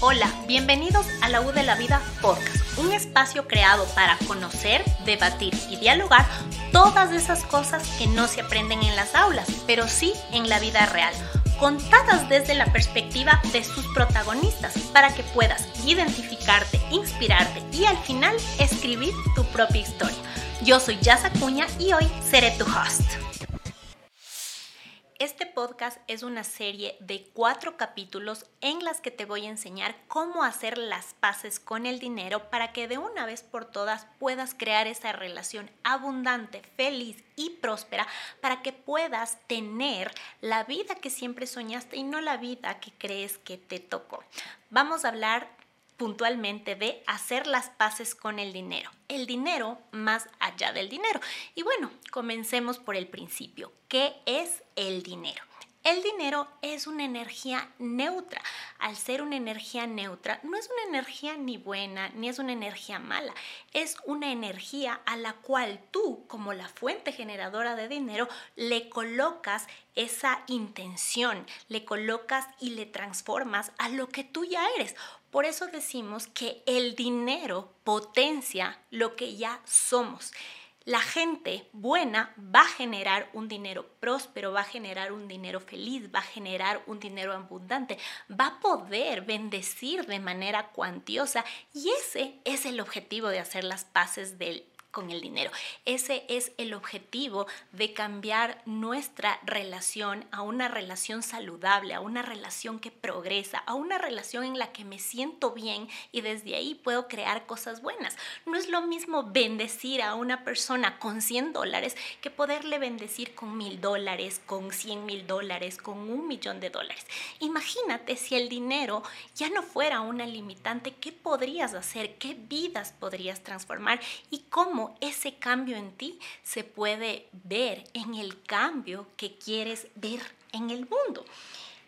Hola, bienvenidos a la U de la Vida Podcast, un espacio creado para conocer, debatir y dialogar todas esas cosas que no se aprenden en las aulas, pero sí en la vida real, contadas desde la perspectiva de sus protagonistas, para que puedas identificarte, inspirarte y al final escribir tu propia historia. Yo soy Jazz Acuña y hoy seré tu host. Podcast es una serie de cuatro capítulos en las que te voy a enseñar cómo hacer las paces con el dinero para que de una vez por todas puedas crear esa relación abundante, feliz y próspera para que puedas tener la vida que siempre soñaste y no la vida que crees que te tocó. Vamos a hablar puntualmente de hacer las paces con el dinero. El dinero más allá del dinero. Y bueno, comencemos por el principio. ¿Qué es el dinero? El dinero es una energía neutra. Al ser una energía neutra, no es una energía ni buena ni es una energía mala. Es una energía a la cual tú, como la fuente generadora de dinero, le colocas esa intención, le colocas y le transformas a lo que tú ya eres. Por eso decimos que el dinero potencia lo que ya somos la gente buena va a generar un dinero próspero, va a generar un dinero feliz, va a generar un dinero abundante, va a poder bendecir de manera cuantiosa. Y ese es el objetivo de hacer las paces del con el dinero. Ese es el objetivo de cambiar nuestra relación a una relación saludable, a una relación que progresa, a una relación en la que me siento bien y desde ahí puedo crear cosas buenas. No es lo mismo bendecir a una persona con 100 dólares que poderle bendecir con mil dólares, con 100 mil dólares, con un millón de dólares. Imagínate si el dinero ya no fuera una limitante, ¿qué podrías hacer? ¿Qué vidas podrías transformar? ¿Y cómo ese cambio en ti se puede ver en el cambio que quieres ver en el mundo.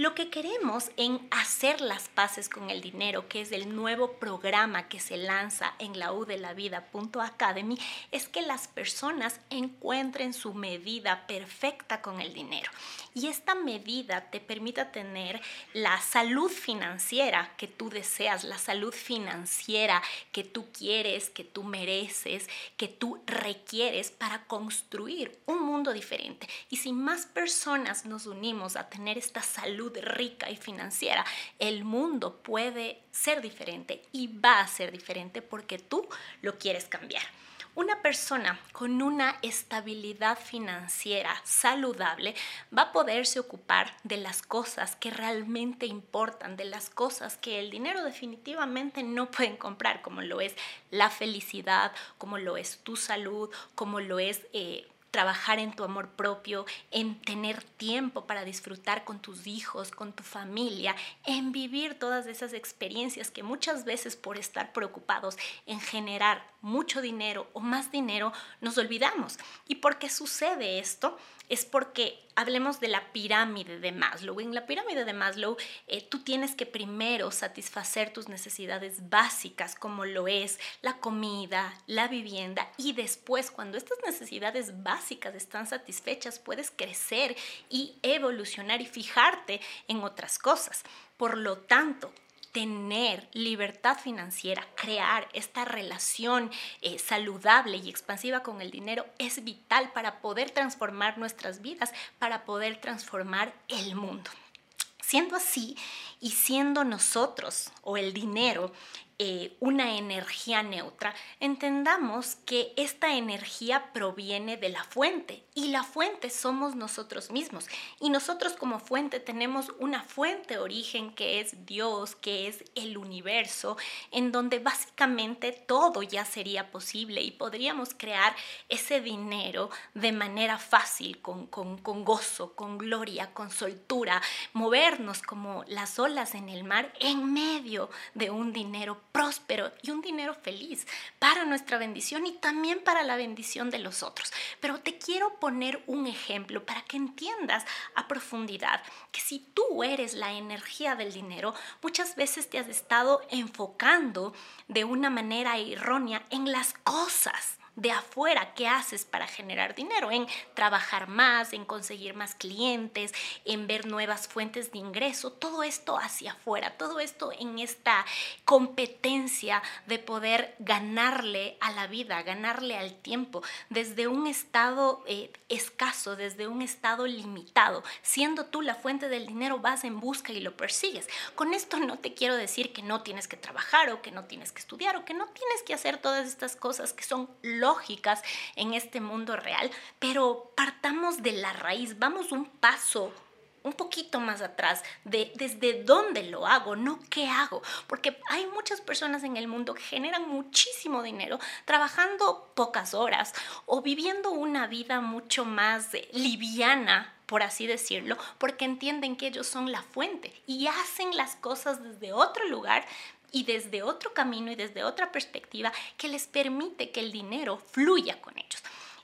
Lo que queremos en hacer las paces con el dinero, que es el nuevo programa que se lanza en la U de la Vida.academy, es que las personas encuentren su medida perfecta con el dinero. Y esta medida te permita tener la salud financiera que tú deseas, la salud financiera que tú quieres, que tú mereces, que tú requieres para construir un mundo diferente. Y si más personas nos unimos a tener esta salud rica y financiera, el mundo puede ser diferente y va a ser diferente porque tú lo quieres cambiar. Una persona con una estabilidad financiera saludable va a poderse ocupar de las cosas que realmente importan, de las cosas que el dinero definitivamente no pueden comprar, como lo es la felicidad, como lo es tu salud, como lo es... Eh, trabajar en tu amor propio, en tener tiempo para disfrutar con tus hijos, con tu familia, en vivir todas esas experiencias que muchas veces por estar preocupados en generar mucho dinero o más dinero, nos olvidamos. ¿Y por qué sucede esto? Es porque hablemos de la pirámide de Maslow. En la pirámide de Maslow, eh, tú tienes que primero satisfacer tus necesidades básicas, como lo es la comida, la vivienda, y después, cuando estas necesidades básicas están satisfechas, puedes crecer y evolucionar y fijarte en otras cosas. Por lo tanto, tener libertad financiera, crear esta relación eh, saludable y expansiva con el dinero es vital para poder transformar nuestras vidas, para poder transformar el mundo. Siendo así y siendo nosotros o el dinero eh, una energía neutra, entendamos que esta energía proviene de la fuente y la fuente somos nosotros mismos. Y nosotros como fuente tenemos una fuente origen que es Dios, que es el universo, en donde básicamente todo ya sería posible y podríamos crear ese dinero de manera fácil, con, con, con gozo, con gloria, con soltura, movernos como las olas en el mar en medio de un dinero próspero y un dinero feliz para nuestra bendición y también para la bendición de los otros. Pero te quiero poner un ejemplo para que entiendas a profundidad que si tú eres la energía del dinero, muchas veces te has estado enfocando de una manera errónea en las cosas de afuera, ¿qué haces para generar dinero? En trabajar más, en conseguir más clientes, en ver nuevas fuentes de ingreso, todo esto hacia afuera, todo esto en esta competencia de poder ganarle a la vida, ganarle al tiempo, desde un estado eh, escaso, desde un estado limitado. Siendo tú la fuente del dinero, vas en busca y lo persigues. Con esto no te quiero decir que no tienes que trabajar o que no tienes que estudiar o que no tienes que hacer todas estas cosas que son lógicas en este mundo real, pero partamos de la raíz, vamos un paso un poquito más atrás de desde dónde lo hago, no qué hago, porque hay muchas personas en el mundo que generan muchísimo dinero trabajando pocas horas o viviendo una vida mucho más eh, liviana por así decirlo, porque entienden que ellos son la fuente y hacen las cosas desde otro lugar y desde otro camino y desde otra perspectiva que les permite que el dinero fluya con ellos.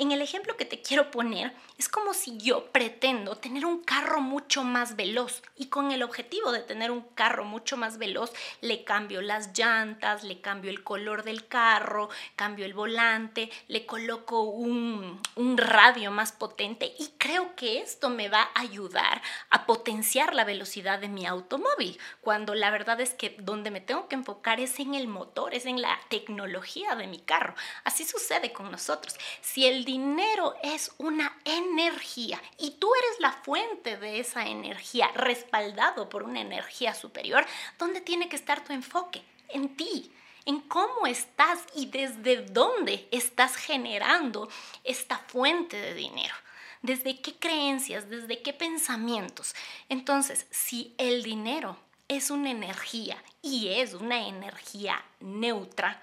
En el ejemplo que te quiero poner, es como si yo pretendo tener un carro mucho más veloz y con el objetivo de tener un carro mucho más veloz le cambio las llantas, le cambio el color del carro, cambio el volante, le coloco un, un radio más potente y creo que esto me va a ayudar a potenciar la velocidad de mi automóvil, cuando la verdad es que donde me tengo que enfocar es en el motor, es en la tecnología de mi carro. Así sucede con nosotros. Si el dinero es una energía y tú eres la fuente de esa energía, respaldado por una energía superior, ¿dónde tiene que estar tu enfoque? En ti, en cómo estás y desde dónde estás generando esta fuente de dinero. ¿Desde qué creencias? ¿Desde qué pensamientos? Entonces, si el dinero es una energía y es una energía neutra,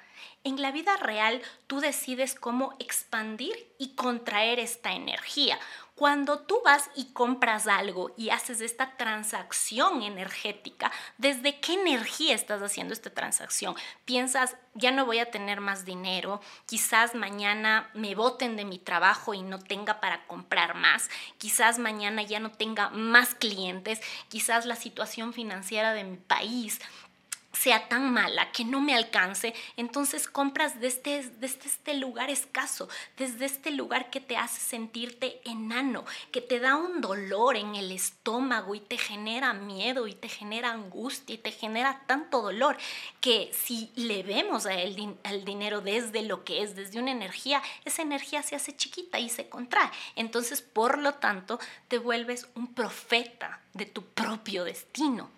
en la vida real tú decides cómo expandir y contraer esta energía. Cuando tú vas y compras algo y haces esta transacción energética, ¿desde qué energía estás haciendo esta transacción? Piensas, ya no voy a tener más dinero, quizás mañana me voten de mi trabajo y no tenga para comprar más, quizás mañana ya no tenga más clientes, quizás la situación financiera de mi país sea tan mala que no me alcance, entonces compras desde, este lugar escaso, desde este lugar que te hace sentirte enano, que te da un dolor en el estómago y te genera miedo y te genera angustia y te genera tanto dolor que si le vemos al dinero desde lo que es, desde una energía, esa energía se hace chiquita y se contrae. Entonces, por lo tanto, te vuelves un profeta de tu propio destino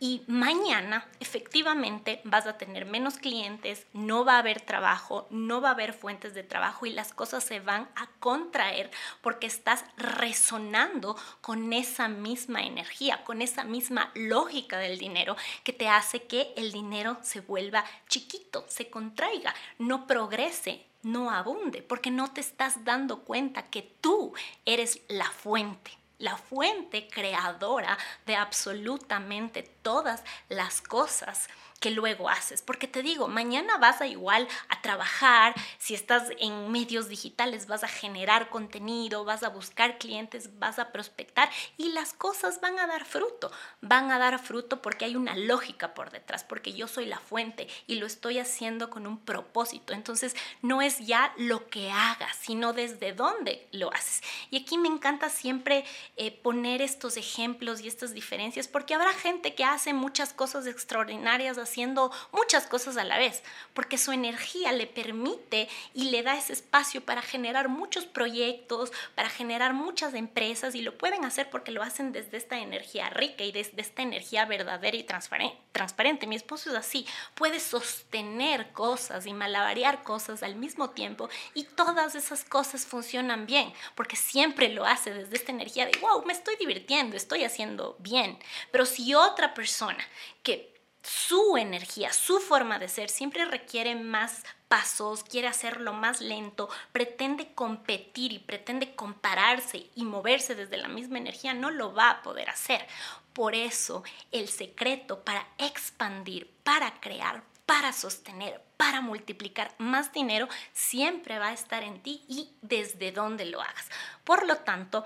y mañana efectivamente vas a tener menos clientes, no va a haber trabajo, no va a haber fuentes de trabajo y las cosas se van a contraer porque estás resonando con esa misma energía, con esa misma lógica del dinero que te hace que el dinero se vuelva chiquito, se contraiga, no progrese, no abunde, porque no te estás dando cuenta que tú eres la fuente la fuente creadora de absolutamente todas las cosas que luego haces. Porque te digo, mañana vas a igual a trabajar, si estás en medios digitales vas a generar contenido, vas a buscar clientes, vas a prospectar y las cosas van a dar fruto. Van a dar fruto porque hay una lógica por detrás, porque yo soy la fuente y lo estoy haciendo con un propósito. Entonces no es ya lo que hagas, sino desde dónde lo haces. Y aquí me encanta siempre eh, poner estos ejemplos y estas diferencias porque habrá gente que hace muchas cosas extraordinarias haciendo muchas cosas a la vez, porque su energía le permite y le da ese espacio para generar muchos proyectos, para generar muchas empresas y lo pueden hacer porque lo hacen desde esta energía rica y desde esta energía verdadera y transparente. Mi esposo es así, puede sostener cosas y malabarear cosas al mismo tiempo y todas esas cosas funcionan bien, porque siempre lo hace desde esta energía de, wow, me estoy divirtiendo, estoy haciendo bien. Pero si otra persona que su energía, su forma de ser siempre requiere más pasos, quiere hacerlo más lento, pretende competir y pretende compararse y moverse desde la misma energía, no lo va a poder hacer. Por eso el secreto para expandir, para crear, para sostener, para multiplicar más dinero, siempre va a estar en ti y desde donde lo hagas. Por lo tanto,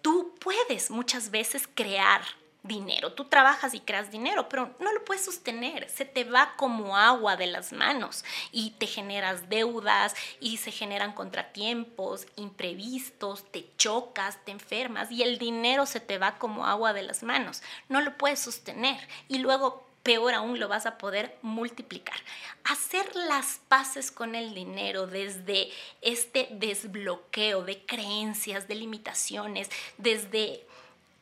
tú puedes muchas veces crear dinero. Tú trabajas y creas dinero, pero no lo puedes sostener. Se te va como agua de las manos y te generas deudas y se generan contratiempos, imprevistos, te chocas, te enfermas y el dinero se te va como agua de las manos. No lo puedes sostener y luego peor aún lo vas a poder multiplicar. Hacer las paces con el dinero desde este desbloqueo de creencias, de limitaciones, desde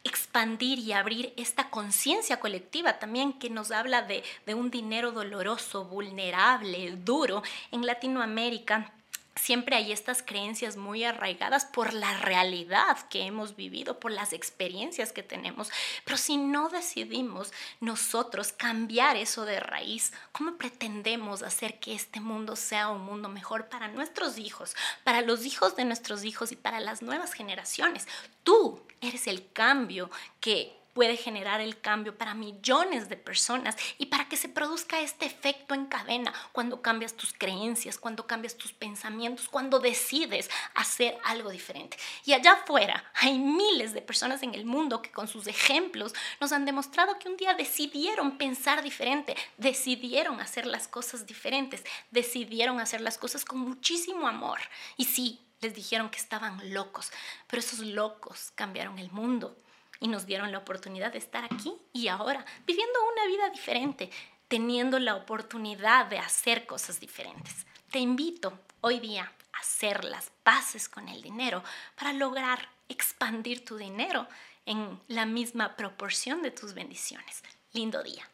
expandir y abrir esta conciencia colectiva también que nos habla de, de, un dinero doloroso, vulnerable, duro. En Latinoamérica siempre hay estas creencias muy arraigadas por la realidad que hemos vivido, por las experiencias que tenemos. Pero si no decidimos nosotros cambiar eso de raíz, ¿cómo pretendemos hacer que este mundo sea un mundo mejor para nuestros hijos, para los hijos de nuestros hijos y para las nuevas generaciones? Tú eres el cambio que puede generar el cambio para millones de personas y para que se produzca este efecto en cadena cuando cambias tus creencias, cuando cambias tus pensamientos, cuando decides hacer algo diferente. Y allá afuera hay miles de personas en el mundo que con sus ejemplos nos han demostrado que un día decidieron pensar diferente, decidieron hacer las cosas diferentes, decidieron hacer las cosas con muchísimo amor. Y sí, les dijeron que estaban locos, pero esos locos cambiaron el mundo y nos dieron la oportunidad de estar aquí y ahora, viviendo una vida diferente, teniendo la oportunidad de hacer cosas diferentes. Te invito hoy día a hacer las paces con el dinero para lograr expandir tu dinero en la misma proporción de tus bendiciones. Lindo día.